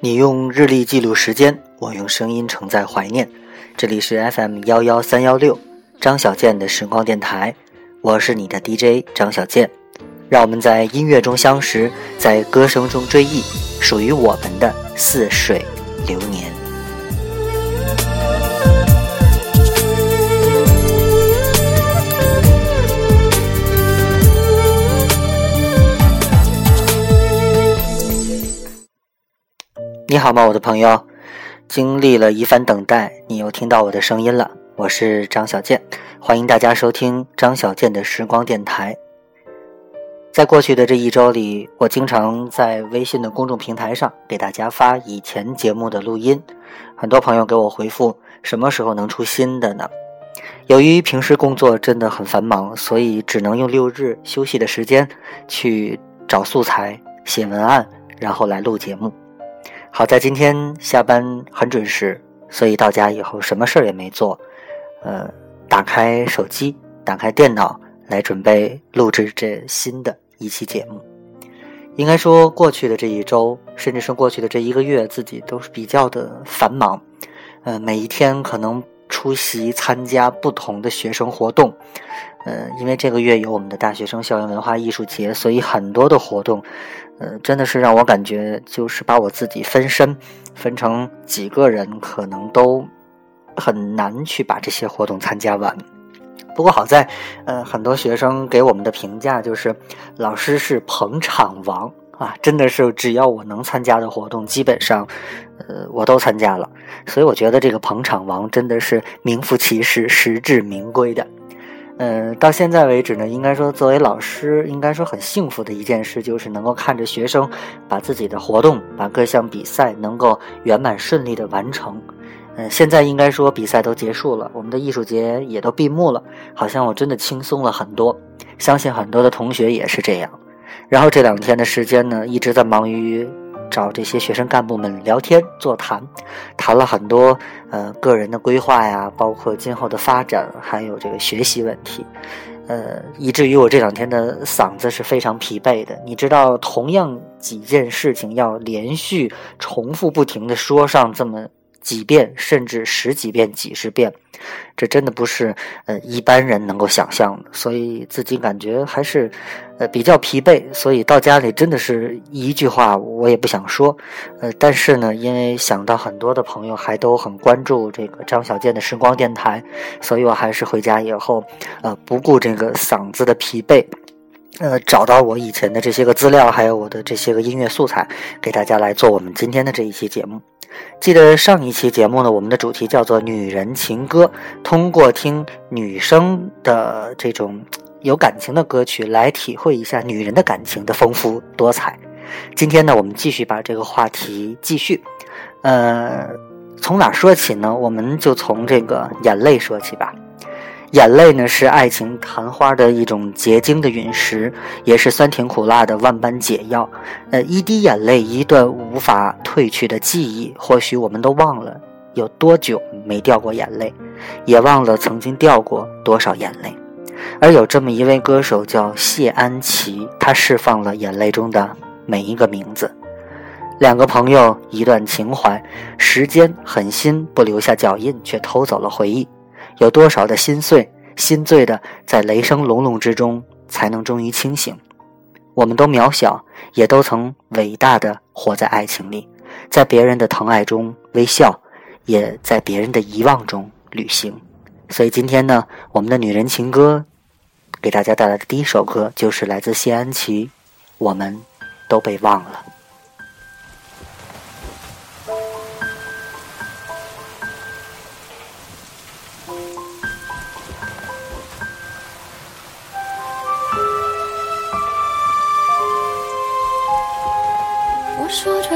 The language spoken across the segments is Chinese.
你用日历记录时间，我用声音承载怀念。这里是 FM 幺幺三幺六张小健的时光电台，我是你的 DJ 张小健。让我们在音乐中相识，在歌声中追忆属于我们的似水流年。你好吗，我的朋友？经历了一番等待，你又听到我的声音了。我是张小健，欢迎大家收听张小健的时光电台。在过去的这一周里，我经常在微信的公众平台上给大家发以前节目的录音，很多朋友给我回复什么时候能出新的呢？由于平时工作真的很繁忙，所以只能用六日休息的时间去找素材、写文案，然后来录节目。好在今天下班很准时，所以到家以后什么事儿也没做，呃，打开手机，打开电脑来准备录制这新的一期节目。应该说，过去的这一周，甚至是过去的这一个月，自己都是比较的繁忙，呃，每一天可能出席参加不同的学生活动。呃，因为这个月有我们的大学生校园文化艺术节，所以很多的活动，呃，真的是让我感觉就是把我自己分身分成几个人，可能都很难去把这些活动参加完。不过好在，呃，很多学生给我们的评价就是老师是捧场王啊，真的是只要我能参加的活动，基本上，呃，我都参加了。所以我觉得这个捧场王真的是名副其实、实至名归的。嗯，到现在为止呢，应该说作为老师，应该说很幸福的一件事，就是能够看着学生把自己的活动、把各项比赛能够圆满顺利的完成。嗯，现在应该说比赛都结束了，我们的艺术节也都闭幕了，好像我真的轻松了很多。相信很多的同学也是这样。然后这两天的时间呢，一直在忙于。找这些学生干部们聊天座谈，谈了很多呃个人的规划呀，包括今后的发展，还有这个学习问题，呃，以至于我这两天的嗓子是非常疲惫的。你知道，同样几件事情要连续重复不停的说上这么几遍，甚至十几遍、几十遍。这真的不是呃一般人能够想象的，所以自己感觉还是呃比较疲惫，所以到家里真的是一句话我也不想说，呃，但是呢，因为想到很多的朋友还都很关注这个张小健的时光电台，所以我还是回家以后呃不顾这个嗓子的疲惫，呃找到我以前的这些个资料，还有我的这些个音乐素材，给大家来做我们今天的这一期节目。记得上一期节目呢，我们的主题叫做“女人情歌”，通过听女生的这种有感情的歌曲来体会一下女人的感情的丰富多彩。今天呢，我们继续把这个话题继续，呃，从哪说起呢？我们就从这个眼泪说起吧。眼泪呢，是爱情昙花的一种结晶的陨石，也是酸甜苦辣的万般解药。呃，一滴眼泪，一段无法褪去的记忆。或许我们都忘了有多久没掉过眼泪，也忘了曾经掉过多少眼泪。而有这么一位歌手叫谢安琪，他释放了眼泪中的每一个名字。两个朋友，一段情怀，时间狠心不留下脚印，却偷走了回忆。有多少的心碎、心醉的，在雷声隆隆之中，才能终于清醒？我们都渺小，也都曾伟大的活在爱情里，在别人的疼爱中微笑，也在别人的遗忘中旅行。所以今天呢，我们的女人情歌，给大家带来的第一首歌，就是来自谢安琪，《我们都被忘了》。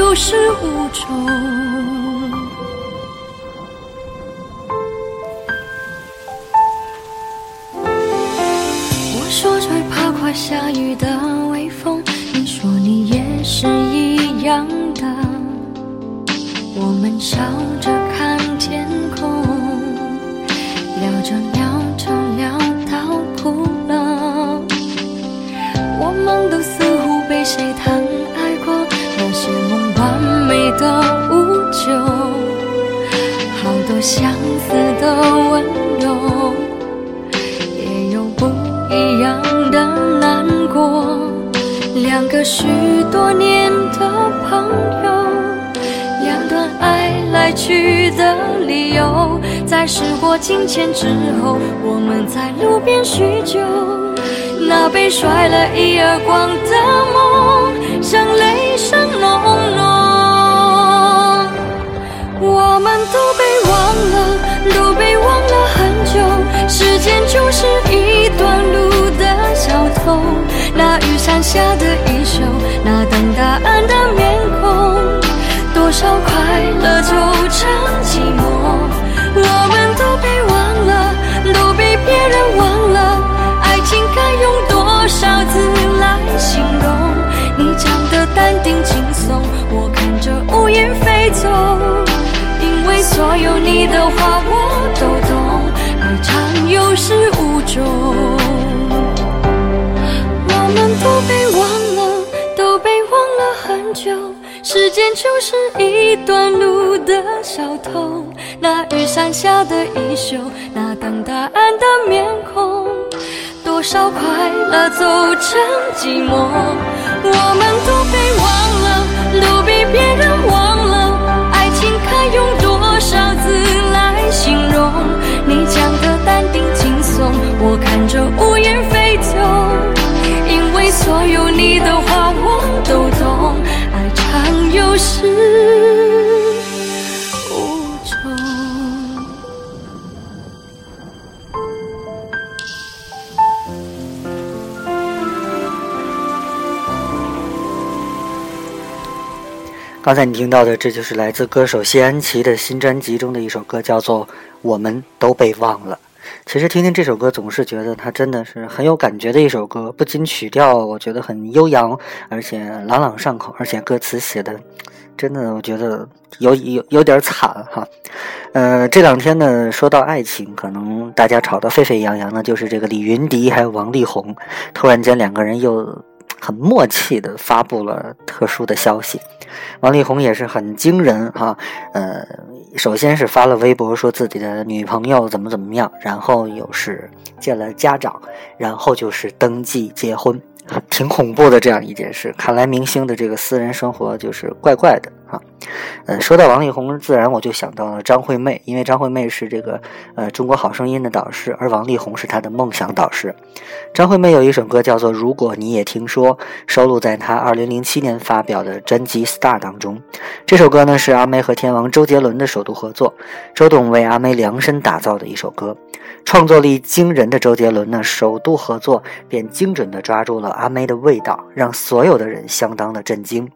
有始无终。我说最怕快下雨的微风，你说你也是一样的。我们笑着看天空，聊着聊着聊到哭了。我们都似乎被谁疼爱过，那些梦美的无救，好多相似的温柔，也有不一样的难过。两个许多年的朋友，两段爱来去的理由，在时过境迁之后，我们在路边叙旧。那被甩了一耳光的梦，像雷声隆隆。我们都被忘了，都被忘了很久。时间就是一段路的小偷。那雨伞下的衣袖，那等答案的面孔，多少快乐就成寂寞。我们都被忘了，都被别人忘了。爱情该用多少字来形容？你讲的淡定轻松，我看着乌云飞走。因为所有你的话我都懂，爱长有始无终。我们都被忘了，都被忘了很久。时间就是一段路的小偷，那雨伞下的衣袖，那等答案的面孔。多少快乐走成寂寞，我们都被忘了，都被别人忘所有你的话我都懂，爱长有时。刚才你听到的，这就是来自歌手谢安琪的新专辑中的一首歌，叫做《我们都被忘了》。其实听听这首歌，总是觉得它真的是很有感觉的一首歌。不仅曲调我觉得很悠扬，而且朗朗上口，而且歌词写的真的我觉得有有有点惨哈。呃，这两天呢，说到爱情，可能大家吵得沸沸扬扬的，就是这个李云迪还有王力宏，突然间两个人又。很默契的发布了特殊的消息，王力宏也是很惊人哈，呃，首先是发了微博说自己的女朋友怎么怎么样，然后又是见了家长，然后就是登记结婚。挺恐怖的这样一件事，看来明星的这个私人生活就是怪怪的啊。呃，说到王力宏，自然我就想到了张惠妹，因为张惠妹是这个呃《中国好声音》的导师，而王力宏是她的梦想导师。张惠妹有一首歌叫做《如果你也听说》，收录在她2007年发表的专辑《Star》当中。这首歌呢是阿妹和天王周杰伦的首度合作，周董为阿妹量身打造的一首歌。创作力惊人的周杰伦呢，首度合作便精准地抓住了阿妹的味道，让所有的人相当的震惊。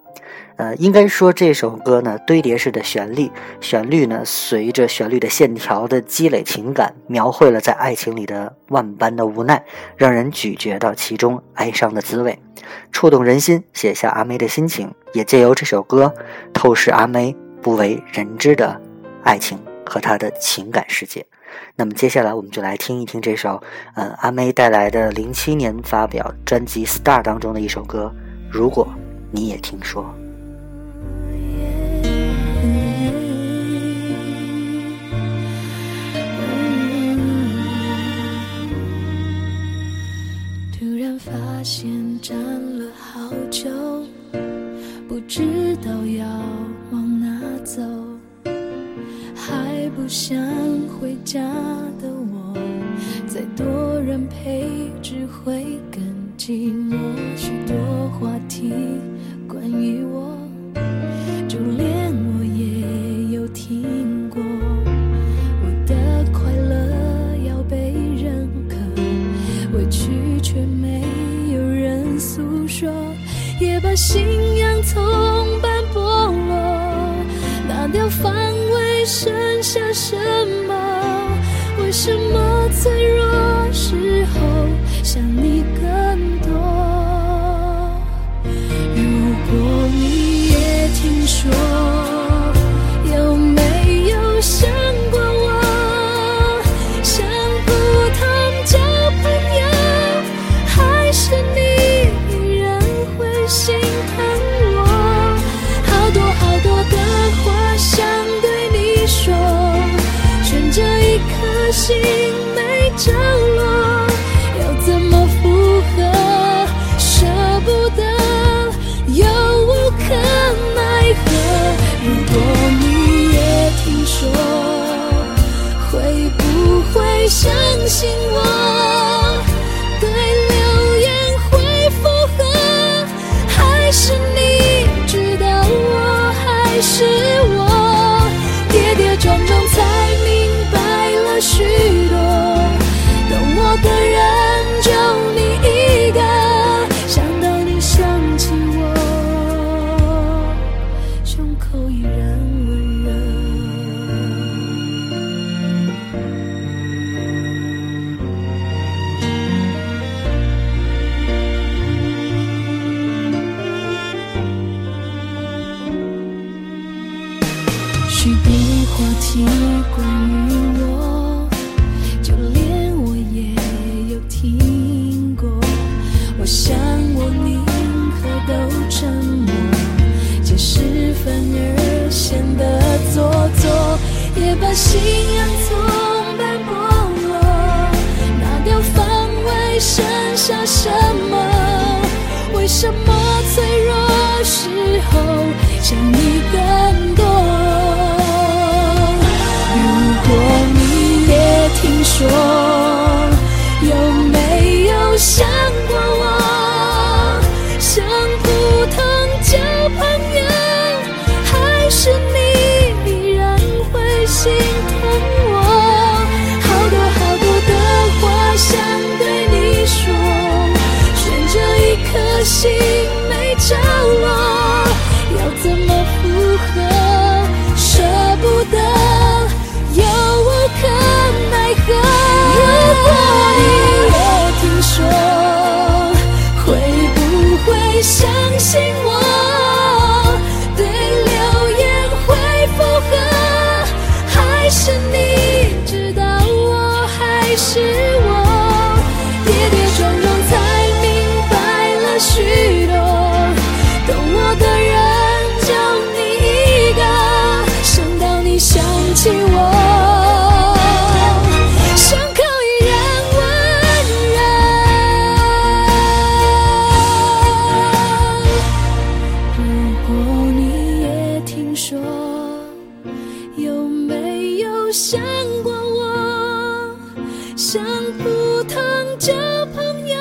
呃应该说这首歌呢堆叠式的旋律旋律呢随着旋律的线条的积累情感描绘了在爱情里的万般的无奈让人咀嚼到其中哀伤的滋味。触动人心写下阿妹的心情也借由这首歌透视阿妹不为人知的爱情和她的情感世界。那么接下来我们就来听一听这首嗯阿妹带来的零七年发表专辑 star 当中的一首歌如果你也听说。线站了好久，不知道要往哪走，还不想回家的我。再多人陪，只会更寂寞。许多话题关于我，就连。想不通交朋友，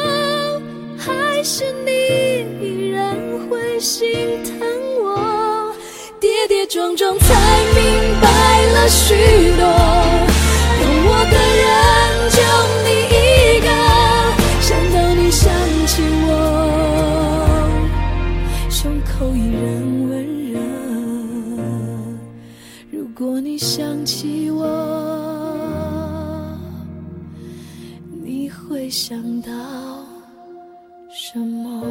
还是你依然会心疼我，跌跌撞撞才明白了许多，懂我的人。想到什么？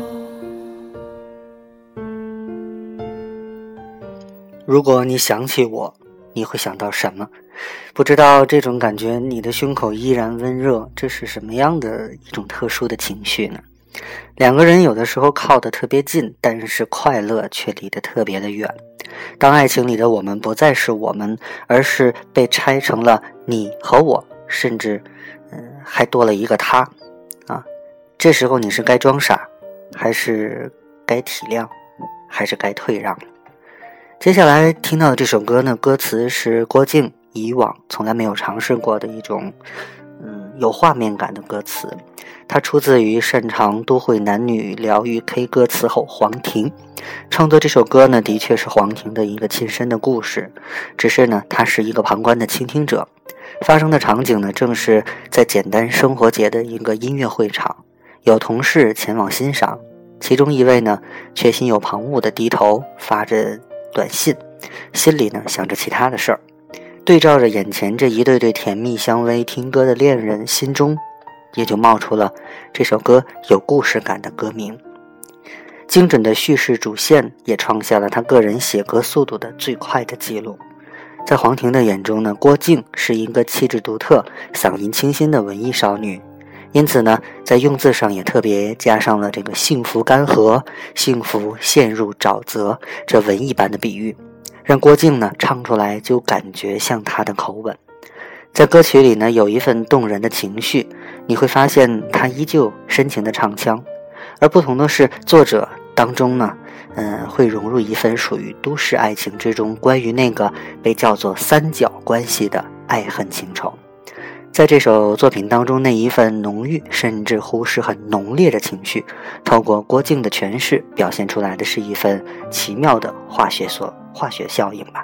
如果你想起我你会想到什么？不知道这种感觉你的胸口依然温热这是什么样的一种特殊的情绪呢？两个人有的时候靠得特别近但是快乐却离得特别的远。当爱情里的我们不再是我们而是被拆成了你和我甚至嗯还多了一个他。这时候你是该装傻，还是该体谅，还是该退让？接下来听到的这首歌呢，歌词是郭靖以往从来没有尝试过的一种，嗯，有画面感的歌词。它出自于擅长都会男女疗愈 K 歌词后黄婷。创作这首歌呢，的确是黄婷的一个亲身的故事，只是呢，他是一个旁观的倾听者。发生的场景呢，正是在简单生活节的一个音乐会场，有同事前往欣赏，其中一位呢，却心有旁骛的低头发着。短信，心里呢想着其他的事儿，对照着眼前这一对对甜蜜相偎听歌的恋人，心中也就冒出了这首歌有故事感的歌名。精准的叙事主线也创下了他个人写歌速度的最快的记录。在黄婷的眼中呢，郭靖是一个气质独特、嗓音清新的文艺少女。因此呢，在用字上也特别加上了这个“幸福干涸”“幸福陷入沼泽”这文艺般的比喻，让郭靖呢唱出来就感觉像他的口吻。在歌曲里呢，有一份动人的情绪，你会发现他依旧深情的唱腔，而不同的是，作者当中呢，嗯，会融入一份属于都市爱情之中关于那个被叫做三角关系的爱恨情仇。在这首作品当中，那一份浓郁，甚至乎是很浓烈的情绪，透过郭靖的诠释，表现出来的是一份奇妙的化学所化学效应吧。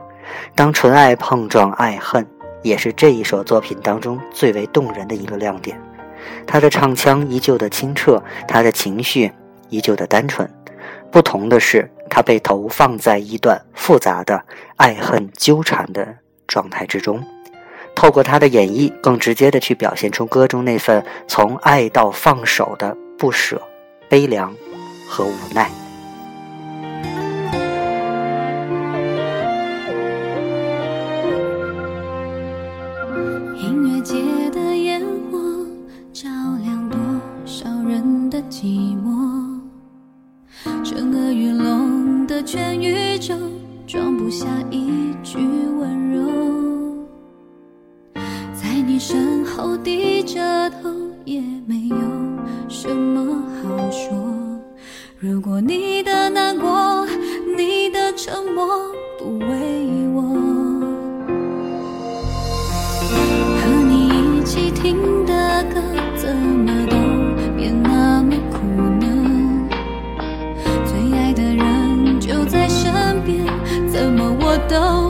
当纯爱碰撞爱恨，也是这一首作品当中最为动人的一个亮点。他的唱腔依旧的清澈，他的情绪依旧的单纯，不同的是，他被投放在一段复杂的爱恨纠缠的状态之中。透过他的演绎，更直接的去表现出歌中那份从爱到放手的不舍、悲凉和无奈。音乐界的烟火，照亮多少人的寂寞。整个鱼龙的全宇宙，装不下一句温柔。身后低着头，也没有什么好说。如果你的难过，你的沉默不为我，和你一起听的歌，怎么都变那么苦呢？最爱的人就在身边，怎么我都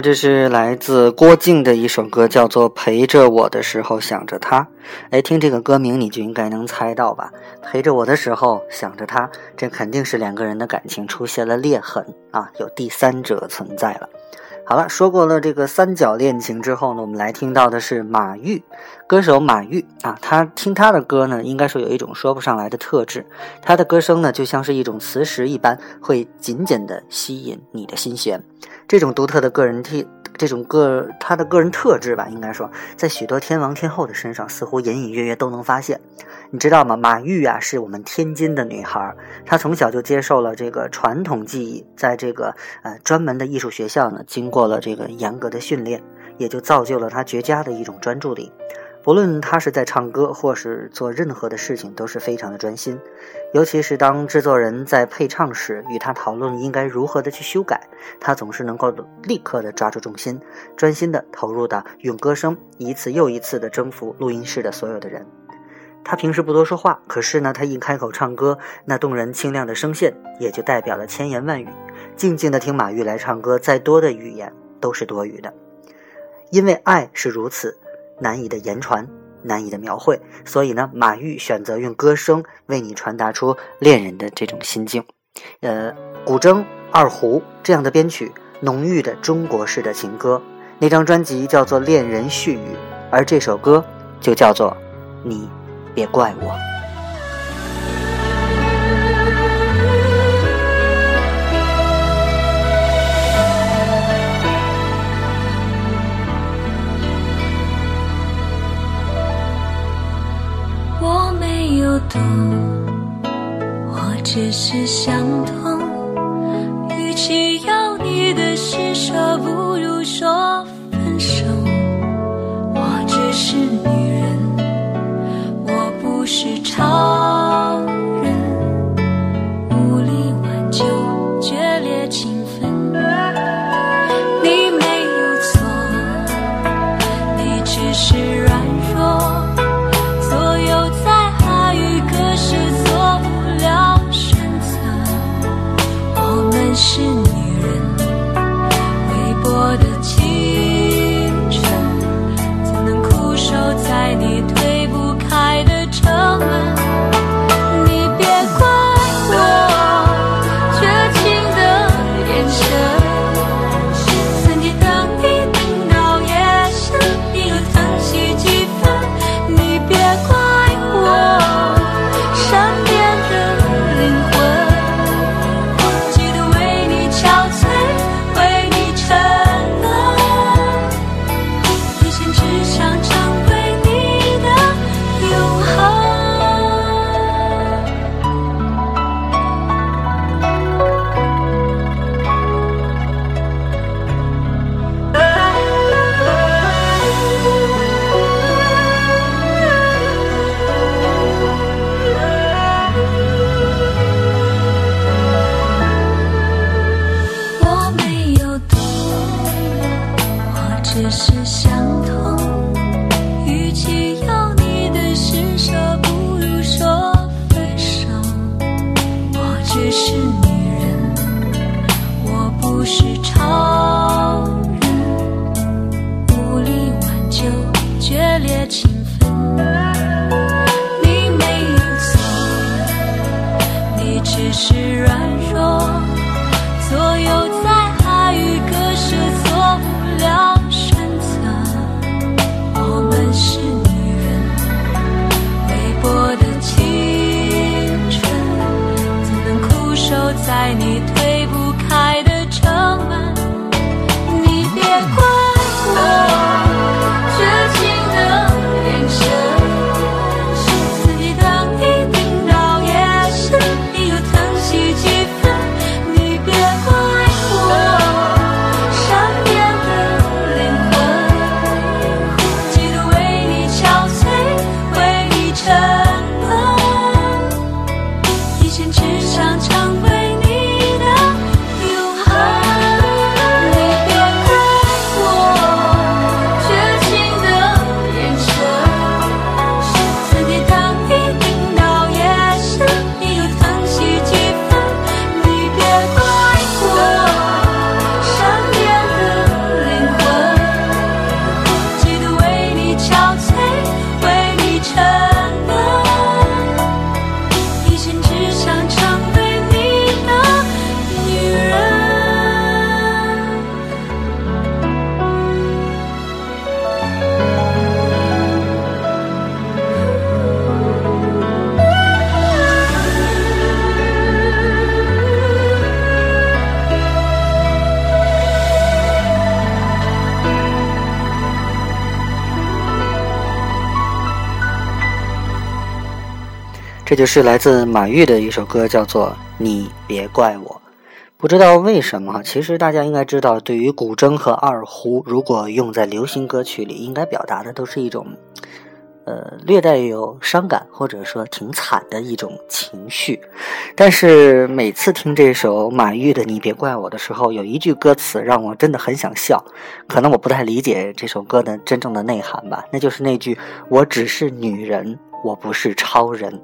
这是来自郭靖的一首歌，叫做《陪着我的时候想着他》。哎，听这个歌名你就应该能猜到吧？陪着我的时候想着他，这肯定是两个人的感情出现了裂痕啊，有第三者存在了。好了，说过了这个三角恋情之后呢，我们来听到的是马玉，歌手马玉啊，他听他的歌呢，应该说有一种说不上来的特质，他的歌声呢就像是一种磁石一般，会紧紧地吸引你的心弦。这种独特的个人特，这种个他的个人特质吧，应该说在许多天王天后的身上，似乎隐隐约约都能发现。你知道吗？马玉啊，是我们天津的女孩，她从小就接受了这个传统技艺，在这个呃专门的艺术学校呢，经过了这个严格的训练，也就造就了她绝佳的一种专注力。不论他是在唱歌，或是做任何的事情，都是非常的专心。尤其是当制作人在配唱时，与他讨论应该如何的去修改，他总是能够立刻的抓住重心，专心的投入的用歌声一次又一次的征服录音室的所有的人。他平时不多说话，可是呢，他一开口唱歌，那动人清亮的声线也就代表了千言万语。静静的听马玉来唱歌，再多的语言都是多余的。因为爱是如此难以的言传，难以的描绘，所以呢，马玉选择用歌声为你传达出恋人的这种心境。呃，古筝、二胡这样的编曲，浓郁的中国式的情歌。那张专辑叫做《恋人絮语》，而这首歌就叫做《你》。别怪我。懂，我只是想通。与其要你的施舍，不如说分手。我只是女人。我不是超是。就是来自马玉的一首歌，叫做《你别怪我》。不知道为什么，其实大家应该知道，对于古筝和二胡，如果用在流行歌曲里，应该表达的都是一种，呃，略带有伤感或者说挺惨的一种情绪。但是每次听这首马玉的《你别怪我》的时候，有一句歌词让我真的很想笑。可能我不太理解这首歌的真正的内涵吧，那就是那句“我只是女人，我不是超人”。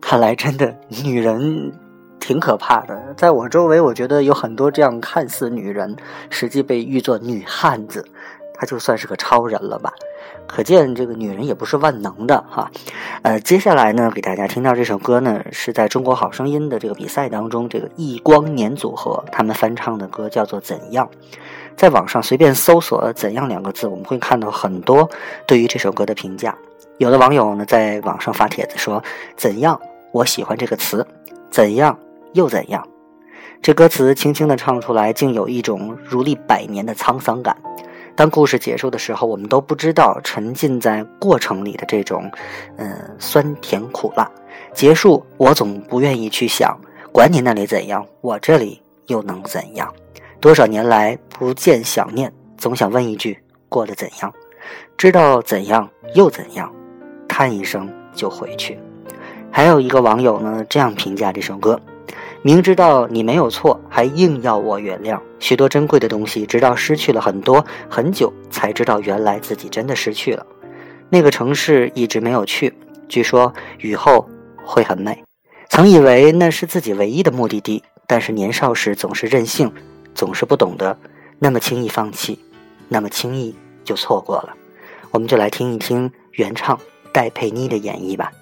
看来真的女人挺可怕的，在我周围，我觉得有很多这样看似女人，实际被誉作女汉子，她就算是个超人了吧。可见这个女人也不是万能的哈。呃，接下来呢，给大家听到这首歌呢，是在中国好声音的这个比赛当中，这个易光年组合他们翻唱的歌叫做《怎样》。在网上随便搜索“怎样”两个字，我们会看到很多对于这首歌的评价。有的网友呢在网上发帖子说：“怎样？我喜欢这个词，怎样又怎样？”这歌词轻轻地唱出来，竟有一种如历百年的沧桑感。当故事结束的时候，我们都不知道沉浸在过程里的这种，嗯，酸甜苦辣。结束，我总不愿意去想，管你那里怎样，我这里又能怎样？多少年来不见想念，总想问一句：过得怎样？知道怎样又怎样？叹一声就回去。还有一个网友呢，这样评价这首歌：明知道你没有错，还硬要我原谅。许多珍贵的东西，直到失去了很多很久，才知道原来自己真的失去了。那个城市一直没有去，据说雨后会很美。曾以为那是自己唯一的目的地，但是年少时总是任性，总是不懂得那么轻易放弃，那么轻易就错过了。我们就来听一听原唱戴佩妮的演绎吧。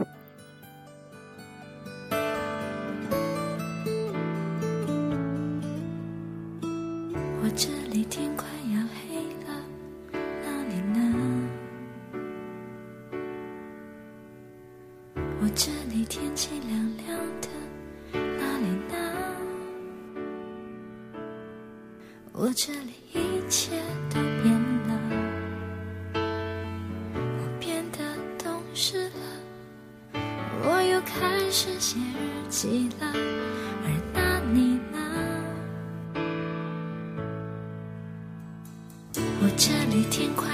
我这里一切都变了，我变得懂事了，我又开始写日记了，而那你呢？我这里天快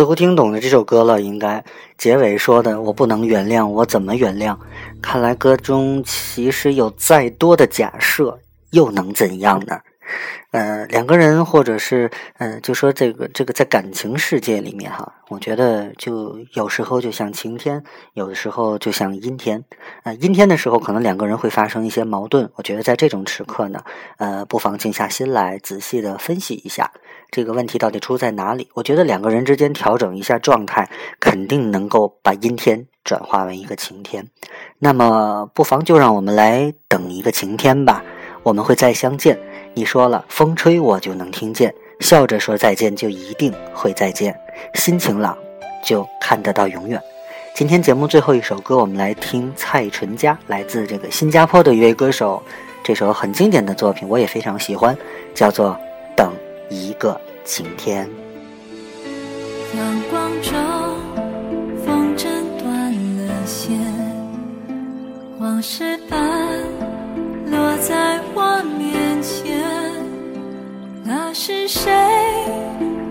似乎听懂了这首歌了，应该结尾说的“我不能原谅，我怎么原谅？”看来歌中其实有再多的假设，又能怎样呢？呃，两个人或者是呃，就说这个这个在感情世界里面哈，我觉得就有时候就像晴天，有的时候就像阴天。呃，阴天的时候可能两个人会发生一些矛盾，我觉得在这种时刻呢，呃，不妨静下心来，仔细的分析一下这个问题到底出在哪里。我觉得两个人之间调整一下状态，肯定能够把阴天转化为一个晴天。那么，不妨就让我们来等一个晴天吧，我们会再相见。你说了，风吹我就能听见，笑着说再见就一定会再见，心晴朗就看得到永远。今天节目最后一首歌，我们来听蔡淳佳，来自这个新加坡的一位歌手，这首很经典的作品，我也非常喜欢，叫做《等一个晴天》。阳光中，风筝断了线，往事般落在我面前。那是谁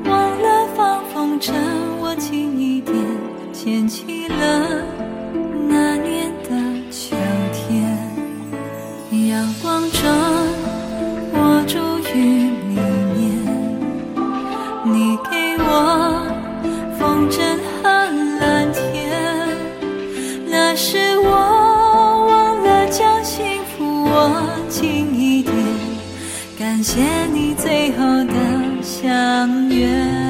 忘了放风筝？我轻一点牵起了那年的秋天。阳光中，我住于里面。你给我风筝轻一点。感谢你最后的相约。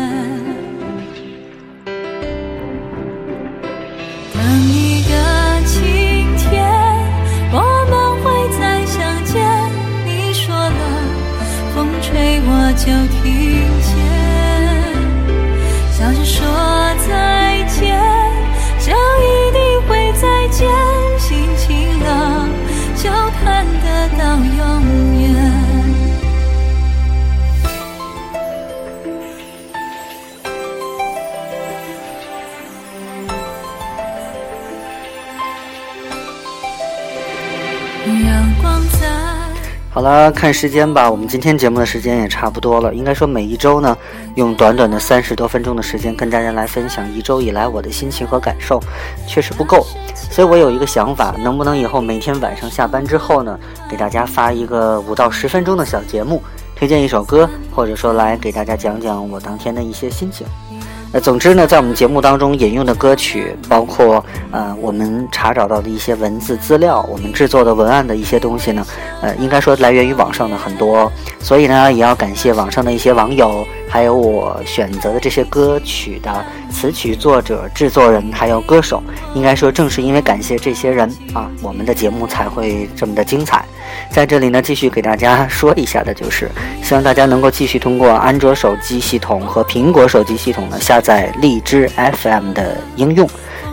了，看时间吧，我们今天节目的时间也差不多了。应该说每一周呢，用短短的三十多分钟的时间跟大家来分享一周以来我的心情和感受，确实不够。所以我有一个想法，能不能以后每天晚上下班之后呢，给大家发一个五到十分钟的小节目，推荐一首歌，或者说来给大家讲讲我当天的一些心情。呃，总之呢，在我们节目当中引用的歌曲，包括呃我们查找到的一些文字资料，我们制作的文案的一些东西呢，呃，应该说来源于网上的很多，所以呢，也要感谢网上的一些网友，还有我选择的这些歌曲的词曲作者、制作人，还有歌手。应该说，正是因为感谢这些人啊，我们的节目才会这么的精彩。在这里呢，继续给大家说一下的就是，希望大家能够继续通过安卓手机系统和苹果手机系统呢下载荔枝 FM 的应用，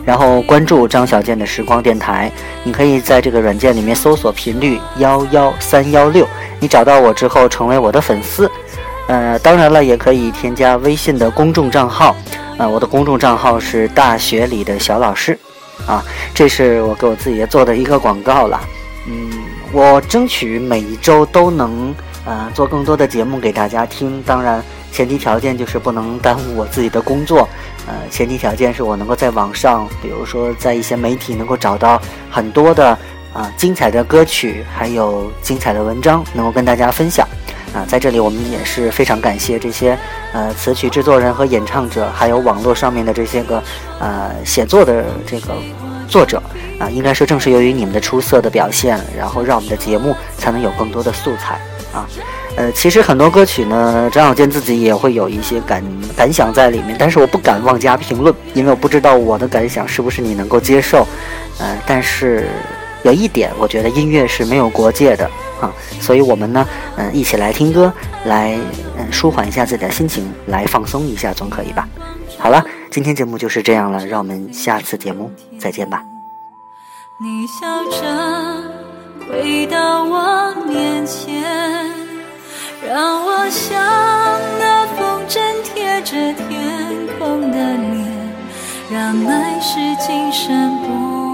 然后关注张小健的时光电台。你可以在这个软件里面搜索频率幺幺三幺六，你找到我之后成为我的粉丝。呃，当然了，也可以添加微信的公众账号。呃，我的公众账号是大学里的小老师。啊，这是我给我自己做的一个广告了。嗯，我争取每一周都能呃做更多的节目给大家听。当然，前提条件就是不能耽误我自己的工作。呃，前提条件是我能够在网上，比如说在一些媒体能够找到很多的啊精彩的歌曲，还有精彩的文章，能够跟大家分享。啊，在这里我们也是非常感谢这些呃词曲制作人和演唱者，还有网络上面的这些个呃写作的这个作者啊，应该说正是由于你们的出色的表现，然后让我们的节目才能有更多的素材啊。呃，其实很多歌曲呢，张小健自己也会有一些感感想在里面，但是我不敢妄加评论，因为我不知道我的感想是不是你能够接受。呃，但是有一点，我觉得音乐是没有国界的。啊，所以我们呢，嗯，一起来听歌，来嗯舒缓一下自己的心情，来放松一下，总可以吧？好了，今天节目就是这样了，让我们下次节目再见吧。你笑着回到我面前，让我像那风筝贴着天空的脸，让爱是今生不。